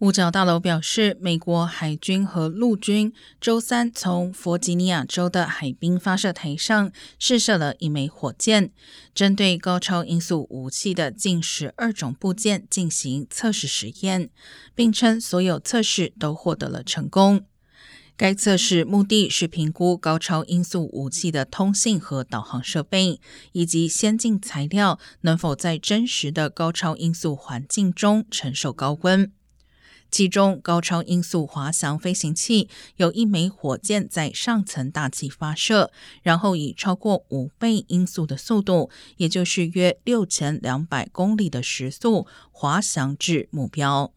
五角大楼表示，美国海军和陆军周三从弗吉尼亚州的海滨发射台上试射了一枚火箭，针对高超音速武器的近十二种部件进行测试实验，并称所有测试都获得了成功。该测试目的是评估高超音速武器的通信和导航设备，以及先进材料能否在真实的高超音速环境中承受高温。其中，高超音速滑翔飞行器有一枚火箭在上层大气发射，然后以超过五倍音速的速度，也就是约六千两百公里的时速滑翔至目标。